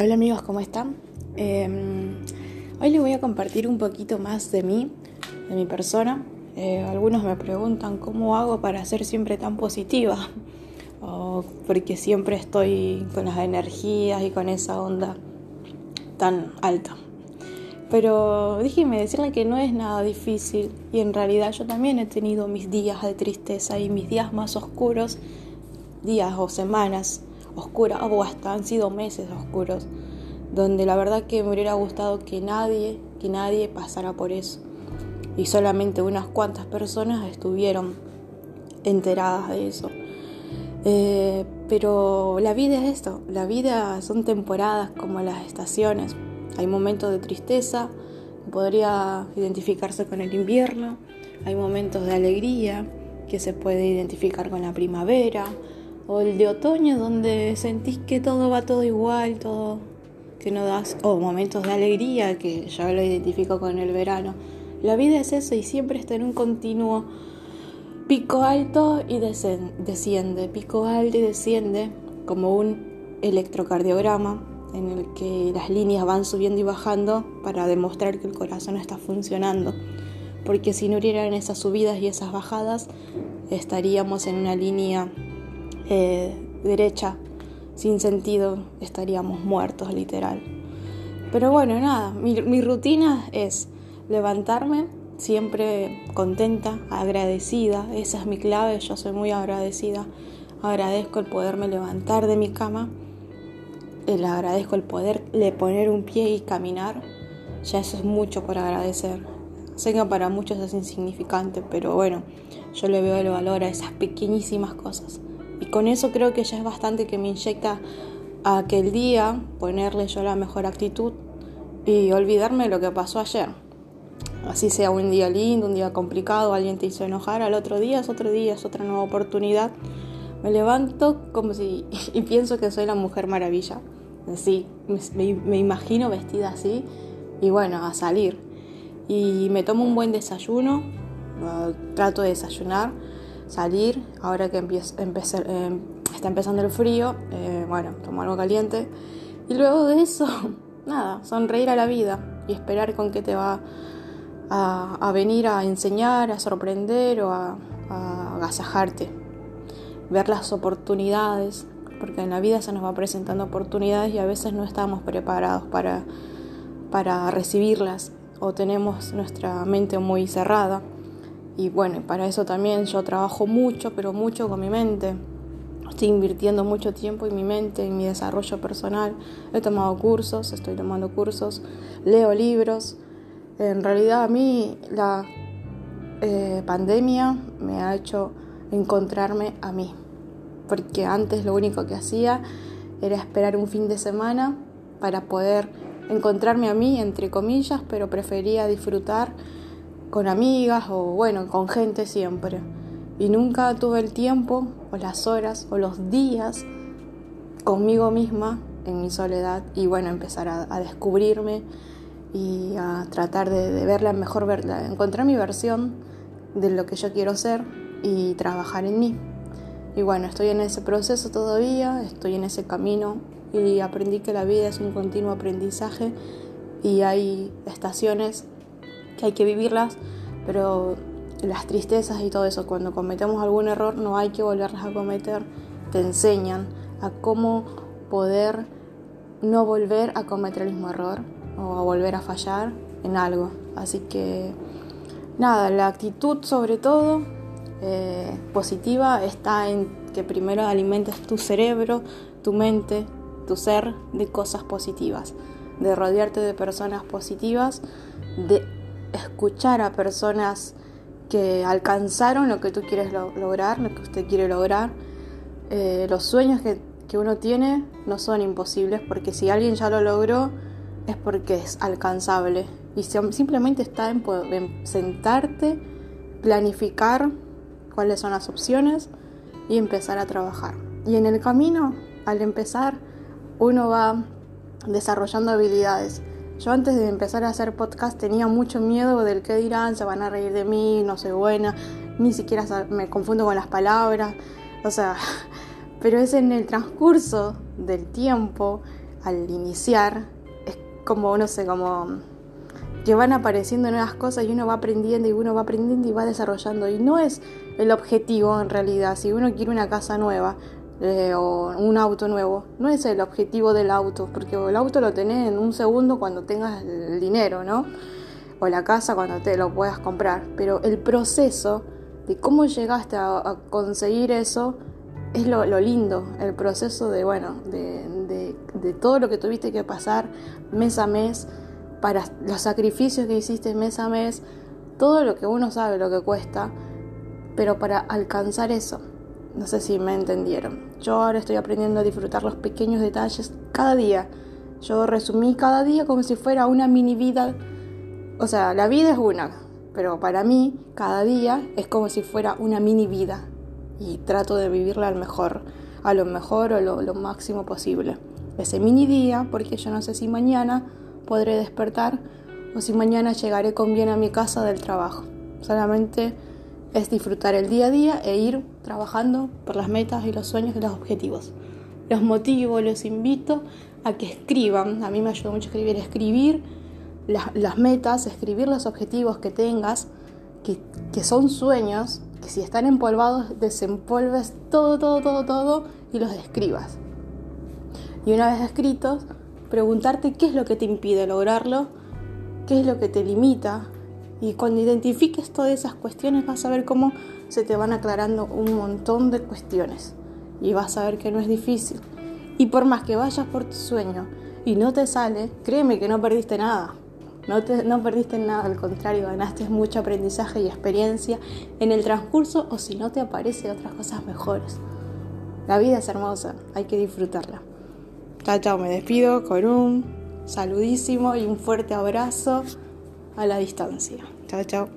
Hola amigos, ¿cómo están? Em, hoy les voy a compartir un poquito más de mí, de mi persona. Eh, algunos me preguntan cómo hago para ser siempre tan positiva, o porque siempre estoy con las energías y con esa onda tan alta. Pero déjenme decirle que no es nada difícil y en realidad yo también he tenido mis días de tristeza y mis días más oscuros, días o semanas oscura o hasta han sido meses oscuros, donde la verdad que me hubiera gustado que nadie, que nadie pasara por eso. Y solamente unas cuantas personas estuvieron enteradas de eso. Eh, pero la vida es esto, la vida son temporadas como las estaciones. Hay momentos de tristeza, podría identificarse con el invierno, hay momentos de alegría que se puede identificar con la primavera, o el de otoño donde sentís que todo va todo igual, todo que no das, o momentos de alegría que ya lo identifico con el verano. La vida es eso y siempre está en un continuo pico alto y desciende, pico alto y desciende como un electrocardiograma en el que las líneas van subiendo y bajando para demostrar que el corazón está funcionando. Porque si no hubieran esas subidas y esas bajadas, estaríamos en una línea eh, derecha, sin sentido, estaríamos muertos literal. Pero bueno, nada, mi, rutina es levantarme siempre contenta, agradecida, esa es mi clave, yo soy muy agradecida, agradezco el poderme levantar de mi cama, le agradezco el poder le poner un pie y caminar, ya eso es mucho por agradecer. Sé que para muchos es insignificante, pero bueno, yo le veo el valor a esas pequeñísimas cosas. Y con eso creo que ya es bastante que me inyecta a aquel día ponerle yo la mejor actitud y olvidarme de lo que pasó ayer. Así sea un día lindo, un día complicado, alguien te hizo enojar, al otro día es otro día, es otra nueva oportunidad. Me levanto como si y pienso que soy la mujer maravilla. Sí, me, me imagino vestida así y bueno, a salir. Y me tomo un buen desayuno, trato de desayunar salir, ahora que empieza, eh, está empezando el frío, eh, bueno, tomo algo caliente. Y luego de eso, nada, sonreír a la vida y esperar con qué te va a, venir a enseñar, a sorprender o a, agasajarte. Ver las oportunidades, porque en la vida se nos va presentando oportunidades y a veces no estamos preparados para, para recibirlas o tenemos nuestra mente muy cerrada. Y bueno, para eso también yo trabajo mucho, pero mucho con mi mente. Estoy invirtiendo mucho tiempo en mi mente, en mi desarrollo personal. He tomado cursos, estoy tomando cursos, leo libros. En realidad a mí la eh, pandemia me ha hecho encontrarme a mí. Porque antes lo único que hacía era esperar un fin de semana para poder encontrarme a mí, entre comillas, pero prefería disfrutar con amigas o bueno, con gente siempre. Y nunca tuve el tiempo o las horas o los días conmigo misma en mi soledad y bueno, empezar a, descubrirme y a tratar de, ver la mejor verdad, encontrar mi versión de lo que yo quiero ser y trabajar en mí. Y bueno, estoy en ese proceso todavía, estoy en ese camino y aprendí que la vida es un continuo aprendizaje y hay estaciones que hay que vivirlas, pero las tristezas y todo eso, cuando cometemos algún error no hay que volverlas a cometer, te enseñan a cómo poder no volver a cometer el mismo error o a volver a fallar en algo. Así que nada, la actitud sobre todo eh, positiva está en que primero alimentes tu cerebro, tu mente, tu ser de cosas positivas, de rodearte de personas positivas, de escuchar a personas que alcanzaron lo que tú quieres lograr, lo que usted quiere lograr. Eh, los sueños que, uno tiene no son imposibles porque si alguien ya lo logró es porque es alcanzable. Y simplemente está en, en sentarte, planificar cuáles son las opciones y empezar a trabajar. Y en el camino, al empezar, uno va desarrollando habilidades. Yo antes de empezar a hacer podcast tenía mucho miedo del que dirán, se van a reír de mí, no soy buena, ni siquiera me confundo con las palabras, o sea, pero es en el transcurso del tiempo, al iniciar es como, no sé, como que van apareciendo nuevas cosas y uno va aprendiendo y uno va aprendiendo y va desarrollando. Y no es el objetivo en realidad. Si uno quiere una casa nueva eh, o un auto nuevo, no es el objetivo del auto, porque el auto lo tenés en un segundo cuando tengas el dinero, ¿no? O la casa cuando te lo puedas comprar. Pero el proceso de cómo llegaste a, conseguir eso es lo, lindo, el proceso de, bueno, de, de todo lo que tuviste que pasar mes a mes para los sacrificios que hiciste mes a mes, todo lo que uno sabe lo que cuesta, pero para alcanzar eso. No sé si me entendieron. Yo ahora estoy aprendiendo a disfrutar los pequeños detalles cada día. Yo resumí cada día como si fuera una mini vida. O sea, la vida es una, pero para mí cada día es como si fuera una mini vida. Y trato de vivirla al mejor, a lo mejor o lo, lo máximo posible. Ese mini día, porque yo no sé si mañana podré despertar o si mañana llegaré con bien a mi casa del trabajo. Solamente es disfrutar el día a día e ir trabajando por las metas y los sueños y los objetivos. Los motivo, los invito a que escriban. A mí me ayuda mucho escribir, escribir las, metas, escribir los objetivos que tengas, que, que son sueños, que si están empolvados, desempolves todo, todo, todo, todo y los escribas. Y una vez escritos, preguntarte qué es lo que te impide lograrlo, qué es lo que te limita. Y cuando identifiques todas esas cuestiones vas a ver cómo se te van aclarando un montón de cuestiones. Y vas a ver que no es difícil. Y por más que vayas por tu sueño y no te sale, créeme que no perdiste nada. No, te, no perdiste nada, al contrario, ganaste mucho aprendizaje y experiencia en el transcurso o si no te aparecen otras cosas mejores. La vida es hermosa, hay que disfrutarla. Chao, chao, me despido con un saludísimo y un fuerte abrazo a la distancia. Chao, chao.